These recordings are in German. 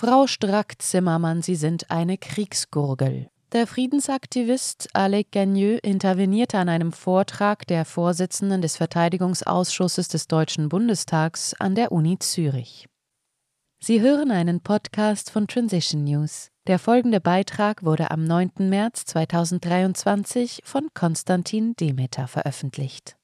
Frau Strack-Zimmermann, Sie sind eine Kriegsgurgel. Der Friedensaktivist Alec Gagneux intervenierte an einem Vortrag der Vorsitzenden des Verteidigungsausschusses des Deutschen Bundestags an der Uni Zürich. Sie hören einen Podcast von Transition News. Der folgende Beitrag wurde am 9. März 2023 von Konstantin Demeter veröffentlicht.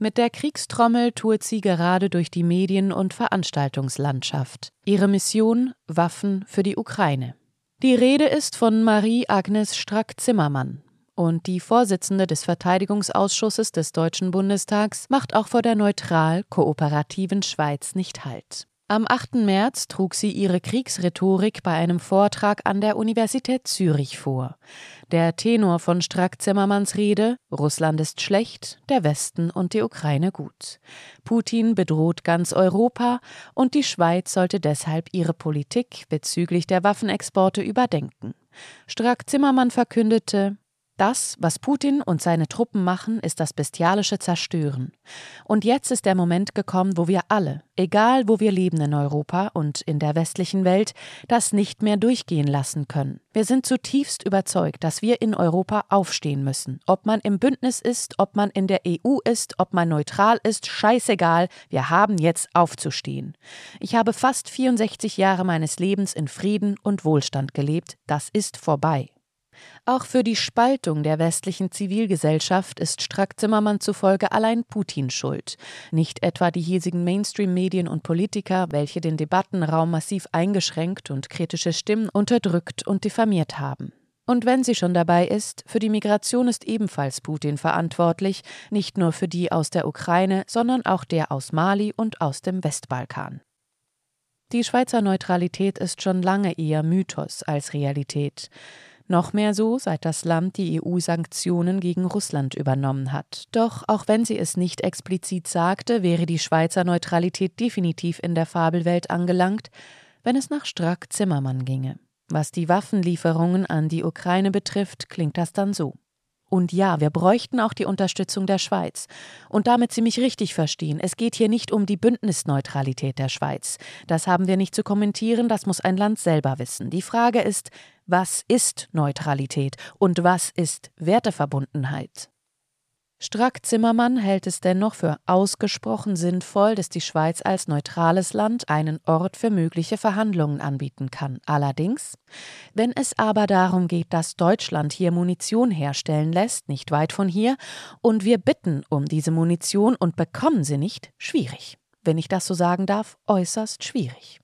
Mit der Kriegstrommel tourt sie gerade durch die Medien- und Veranstaltungslandschaft. Ihre Mission Waffen für die Ukraine. Die Rede ist von Marie-Agnes Strack-Zimmermann. Und die Vorsitzende des Verteidigungsausschusses des Deutschen Bundestags macht auch vor der neutral kooperativen Schweiz nicht Halt. Am 8. März trug sie ihre Kriegsrhetorik bei einem Vortrag an der Universität Zürich vor. Der Tenor von Strack-Zimmermanns Rede Russland ist schlecht, der Westen und die Ukraine gut. Putin bedroht ganz Europa und die Schweiz sollte deshalb ihre Politik bezüglich der Waffenexporte überdenken. Strack-Zimmermann verkündete das, was Putin und seine Truppen machen, ist das bestialische Zerstören. Und jetzt ist der Moment gekommen, wo wir alle, egal wo wir leben in Europa und in der westlichen Welt, das nicht mehr durchgehen lassen können. Wir sind zutiefst überzeugt, dass wir in Europa aufstehen müssen. Ob man im Bündnis ist, ob man in der EU ist, ob man neutral ist, scheißegal, wir haben jetzt aufzustehen. Ich habe fast 64 Jahre meines Lebens in Frieden und Wohlstand gelebt, das ist vorbei. Auch für die Spaltung der westlichen Zivilgesellschaft ist Strack-Zimmermann zufolge allein Putin schuld, nicht etwa die hiesigen Mainstream-Medien und Politiker, welche den Debattenraum massiv eingeschränkt und kritische Stimmen unterdrückt und diffamiert haben. Und wenn sie schon dabei ist, für die Migration ist ebenfalls Putin verantwortlich, nicht nur für die aus der Ukraine, sondern auch der aus Mali und aus dem Westbalkan. Die Schweizer Neutralität ist schon lange eher Mythos als Realität. Noch mehr so, seit das Land die EU-Sanktionen gegen Russland übernommen hat. Doch auch wenn sie es nicht explizit sagte, wäre die Schweizer Neutralität definitiv in der Fabelwelt angelangt, wenn es nach Strack Zimmermann ginge. Was die Waffenlieferungen an die Ukraine betrifft, klingt das dann so. Und ja, wir bräuchten auch die Unterstützung der Schweiz. Und damit Sie mich richtig verstehen, es geht hier nicht um die Bündnisneutralität der Schweiz. Das haben wir nicht zu kommentieren, das muss ein Land selber wissen. Die Frage ist, was ist Neutralität und was ist Werteverbundenheit? Strack-Zimmermann hält es dennoch für ausgesprochen sinnvoll, dass die Schweiz als neutrales Land einen Ort für mögliche Verhandlungen anbieten kann. Allerdings, wenn es aber darum geht, dass Deutschland hier Munition herstellen lässt, nicht weit von hier, und wir bitten um diese Munition und bekommen sie nicht, schwierig. Wenn ich das so sagen darf, äußerst schwierig.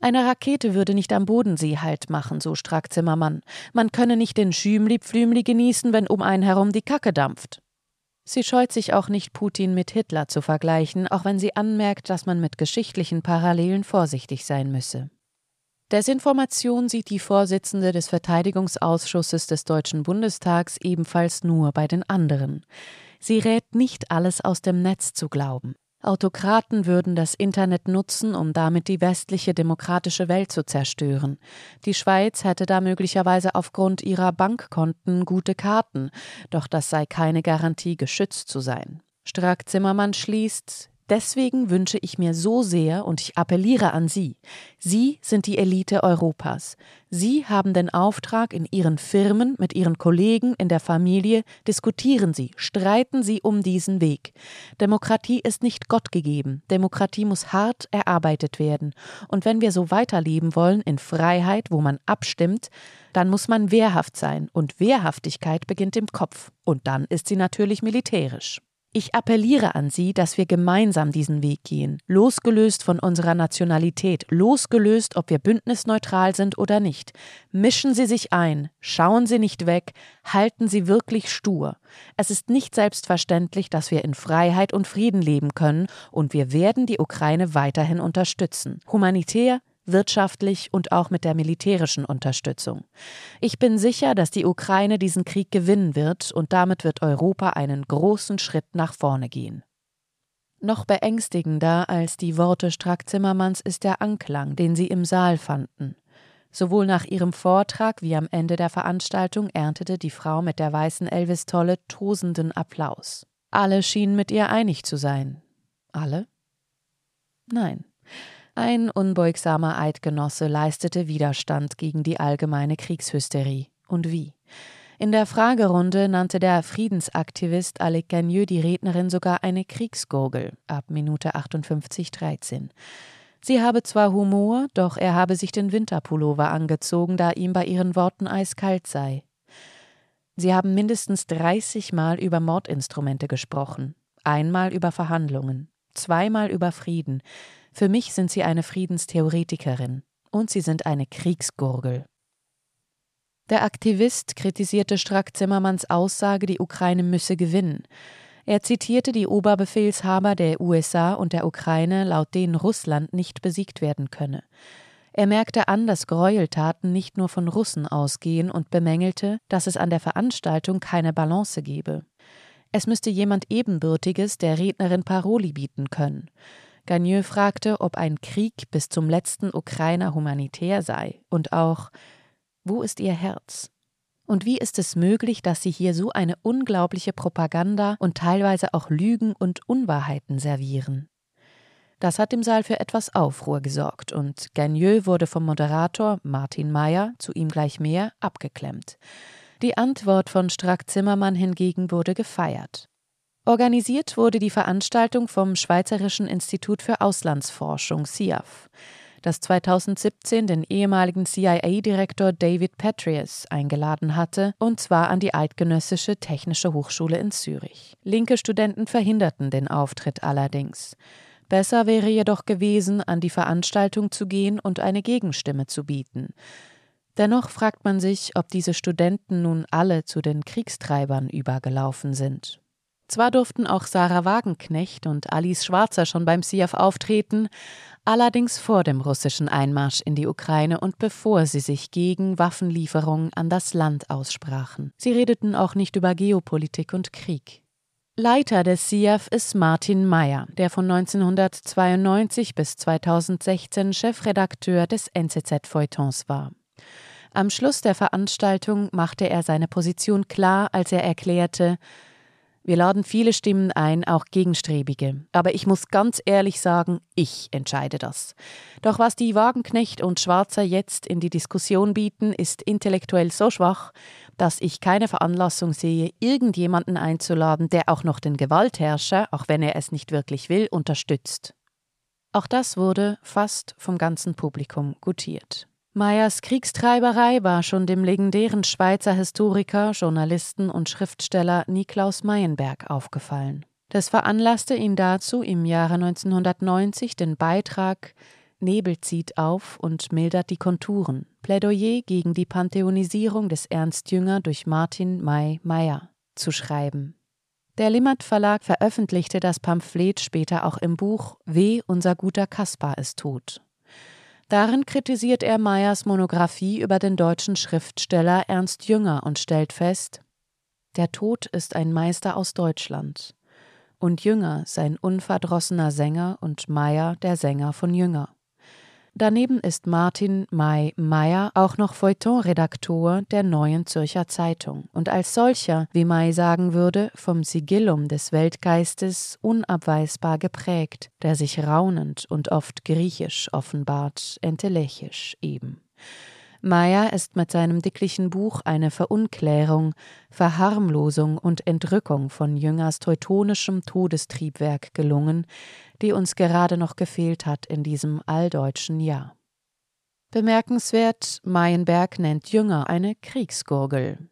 Eine Rakete würde nicht am Bodensee Halt machen, so Strack-Zimmermann. Man könne nicht den Schümli-Pflümli genießen, wenn um einen herum die Kacke dampft. Sie scheut sich auch nicht, Putin mit Hitler zu vergleichen, auch wenn sie anmerkt, dass man mit geschichtlichen Parallelen vorsichtig sein müsse. Desinformation sieht die Vorsitzende des Verteidigungsausschusses des Deutschen Bundestags ebenfalls nur bei den anderen. Sie rät nicht alles aus dem Netz zu glauben. Autokraten würden das Internet nutzen, um damit die westliche demokratische Welt zu zerstören. Die Schweiz hätte da möglicherweise aufgrund ihrer Bankkonten gute Karten, doch das sei keine Garantie, geschützt zu sein. Strack Zimmermann schließt, Deswegen wünsche ich mir so sehr und ich appelliere an Sie. Sie sind die Elite Europas. Sie haben den Auftrag in Ihren Firmen, mit Ihren Kollegen, in der Familie. Diskutieren Sie, streiten Sie um diesen Weg. Demokratie ist nicht Gott gegeben. Demokratie muss hart erarbeitet werden. Und wenn wir so weiterleben wollen, in Freiheit, wo man abstimmt, dann muss man wehrhaft sein. Und Wehrhaftigkeit beginnt im Kopf. Und dann ist sie natürlich militärisch. Ich appelliere an Sie, dass wir gemeinsam diesen Weg gehen, losgelöst von unserer Nationalität, losgelöst, ob wir bündnisneutral sind oder nicht. Mischen Sie sich ein, schauen Sie nicht weg, halten Sie wirklich stur. Es ist nicht selbstverständlich, dass wir in Freiheit und Frieden leben können, und wir werden die Ukraine weiterhin unterstützen. Humanitär, wirtschaftlich und auch mit der militärischen Unterstützung. Ich bin sicher, dass die Ukraine diesen Krieg gewinnen wird und damit wird Europa einen großen Schritt nach vorne gehen. Noch beängstigender als die Worte Strack-Zimmermanns ist der Anklang, den sie im Saal fanden. Sowohl nach ihrem Vortrag wie am Ende der Veranstaltung erntete die Frau mit der weißen Elvis-Tolle tosenden Applaus. Alle schienen mit ihr einig zu sein. Alle? Nein. Ein unbeugsamer Eidgenosse leistete Widerstand gegen die allgemeine Kriegshysterie. Und wie? In der Fragerunde nannte der Friedensaktivist Alec Gagneux die Rednerin sogar eine Kriegsgurgel ab Minute 58,13. Sie habe zwar Humor, doch er habe sich den Winterpullover angezogen, da ihm bei ihren Worten eiskalt sei. Sie haben mindestens 30 Mal über Mordinstrumente gesprochen, einmal über Verhandlungen, zweimal über Frieden. Für mich sind Sie eine Friedenstheoretikerin und Sie sind eine Kriegsgurgel. Der Aktivist kritisierte Strack-Zimmermanns Aussage, die Ukraine müsse gewinnen. Er zitierte die Oberbefehlshaber der USA und der Ukraine, laut denen Russland nicht besiegt werden könne. Er merkte an, dass Gräueltaten nicht nur von Russen ausgehen und bemängelte, dass es an der Veranstaltung keine Balance gebe. Es müsste jemand Ebenbürtiges der Rednerin Paroli bieten können. Gagneux fragte, ob ein Krieg bis zum letzten Ukrainer humanitär sei und auch, wo ist ihr Herz? Und wie ist es möglich, dass sie hier so eine unglaubliche Propaganda und teilweise auch Lügen und Unwahrheiten servieren? Das hat im Saal für etwas Aufruhr gesorgt und Gagneux wurde vom Moderator Martin Mayer, zu ihm gleich mehr, abgeklemmt. Die Antwort von Strack-Zimmermann hingegen wurde gefeiert. Organisiert wurde die Veranstaltung vom Schweizerischen Institut für Auslandsforschung SIAF das 2017 den ehemaligen CIA-Direktor David Petraeus eingeladen hatte, und zwar an die Eidgenössische Technische Hochschule in Zürich. Linke Studenten verhinderten den Auftritt allerdings. Besser wäre jedoch gewesen, an die Veranstaltung zu gehen und eine Gegenstimme zu bieten. Dennoch fragt man sich, ob diese Studenten nun alle zu den Kriegstreibern übergelaufen sind. Zwar durften auch Sarah Wagenknecht und Alice Schwarzer schon beim SIAF auftreten, allerdings vor dem russischen Einmarsch in die Ukraine und bevor sie sich gegen Waffenlieferungen an das Land aussprachen. Sie redeten auch nicht über Geopolitik und Krieg. Leiter des SIAF ist Martin Mayer, der von 1992 bis 2016 Chefredakteur des NZZ-Feuilletons war. Am Schluss der Veranstaltung machte er seine Position klar, als er erklärte, wir laden viele Stimmen ein, auch gegenstrebige. Aber ich muss ganz ehrlich sagen, ich entscheide das. Doch was die Wagenknecht und Schwarzer jetzt in die Diskussion bieten, ist intellektuell so schwach, dass ich keine Veranlassung sehe, irgendjemanden einzuladen, der auch noch den Gewaltherrscher, auch wenn er es nicht wirklich will, unterstützt. Auch das wurde fast vom ganzen Publikum gutiert. Meyers Kriegstreiberei war schon dem legendären Schweizer Historiker, Journalisten und Schriftsteller Niklaus Meyenberg aufgefallen. Das veranlasste ihn dazu, im Jahre 1990 den Beitrag Nebel zieht auf und mildert die Konturen. Plädoyer gegen die Pantheonisierung des Ernst Jünger durch Martin May Meyer zu schreiben. Der Limmert Verlag veröffentlichte das Pamphlet später auch im Buch Weh, unser guter Kaspar ist tot Darin kritisiert er Meyers Monographie über den deutschen Schriftsteller Ernst Jünger und stellt fest, der Tod ist ein Meister aus Deutschland und Jünger sein unverdrossener Sänger und Meyer der Sänger von Jünger. Daneben ist Martin May Meyer auch noch Feuilleton-Redaktor der Neuen Zürcher Zeitung und als solcher, wie May sagen würde, vom Sigillum des Weltgeistes unabweisbar geprägt, der sich raunend und oft griechisch offenbart, entelechisch eben. Meyer ist mit seinem dicklichen Buch eine Verunklärung, Verharmlosung und Entrückung von Jüngers teutonischem Todestriebwerk gelungen, die uns gerade noch gefehlt hat in diesem alldeutschen Jahr. Bemerkenswert, Mayenberg nennt Jünger eine Kriegsgurgel.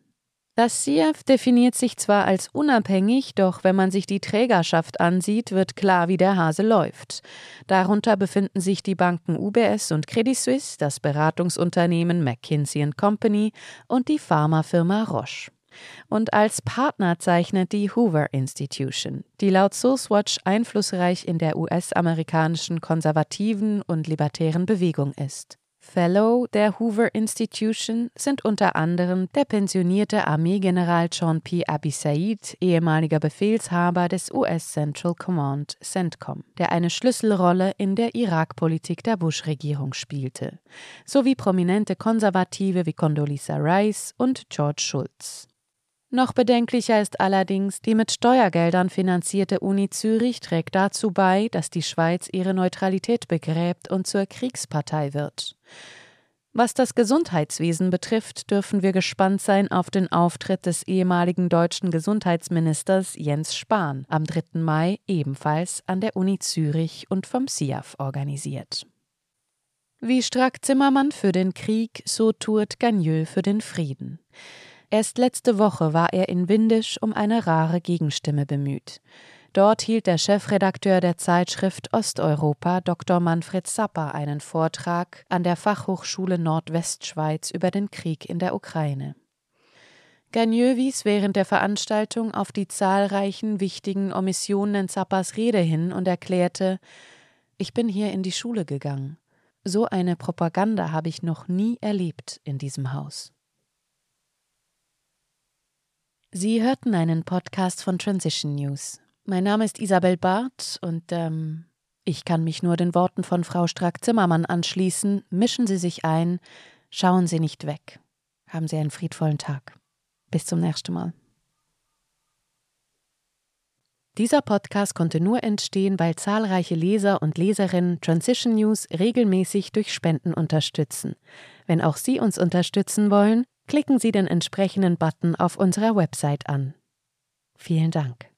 Das SIAF definiert sich zwar als unabhängig, doch wenn man sich die Trägerschaft ansieht, wird klar, wie der Hase läuft. Darunter befinden sich die Banken UBS und Credit Suisse, das Beratungsunternehmen McKinsey Company und die Pharmafirma Roche. Und als Partner zeichnet die Hoover Institution, die laut Sourcewatch einflussreich in der US-amerikanischen konservativen und libertären Bewegung ist. Fellow der Hoover Institution sind unter anderem der pensionierte Armeegeneral John P. Abisaid, ehemaliger Befehlshaber des US Central Command CENTCOM, der eine Schlüsselrolle in der Irakpolitik der Bush-Regierung spielte, sowie prominente Konservative wie Condoleezza Rice und George Shultz. Noch bedenklicher ist allerdings, die mit Steuergeldern finanzierte Uni Zürich trägt dazu bei, dass die Schweiz ihre Neutralität begräbt und zur Kriegspartei wird. Was das Gesundheitswesen betrifft, dürfen wir gespannt sein auf den Auftritt des ehemaligen deutschen Gesundheitsministers Jens Spahn am 3. Mai ebenfalls an der Uni Zürich und vom SIAF organisiert. Wie Strack Zimmermann für den Krieg, so tut Gagneux für den Frieden. Erst letzte Woche war er in Windisch um eine rare Gegenstimme bemüht. Dort hielt der Chefredakteur der Zeitschrift Osteuropa Dr. Manfred Zapper einen Vortrag an der Fachhochschule Nordwestschweiz über den Krieg in der Ukraine. Gagneux wies während der Veranstaltung auf die zahlreichen wichtigen Omissionen in Zappers Rede hin und erklärte, ich bin hier in die Schule gegangen. So eine Propaganda habe ich noch nie erlebt in diesem Haus. Sie hörten einen Podcast von Transition News. Mein Name ist Isabel Barth und ähm, ich kann mich nur den Worten von Frau Strack-Zimmermann anschließen. Mischen Sie sich ein, schauen Sie nicht weg. Haben Sie einen friedvollen Tag. Bis zum nächsten Mal. Dieser Podcast konnte nur entstehen, weil zahlreiche Leser und Leserinnen Transition News regelmäßig durch Spenden unterstützen. Wenn auch Sie uns unterstützen wollen, klicken Sie den entsprechenden Button auf unserer Website an. Vielen Dank.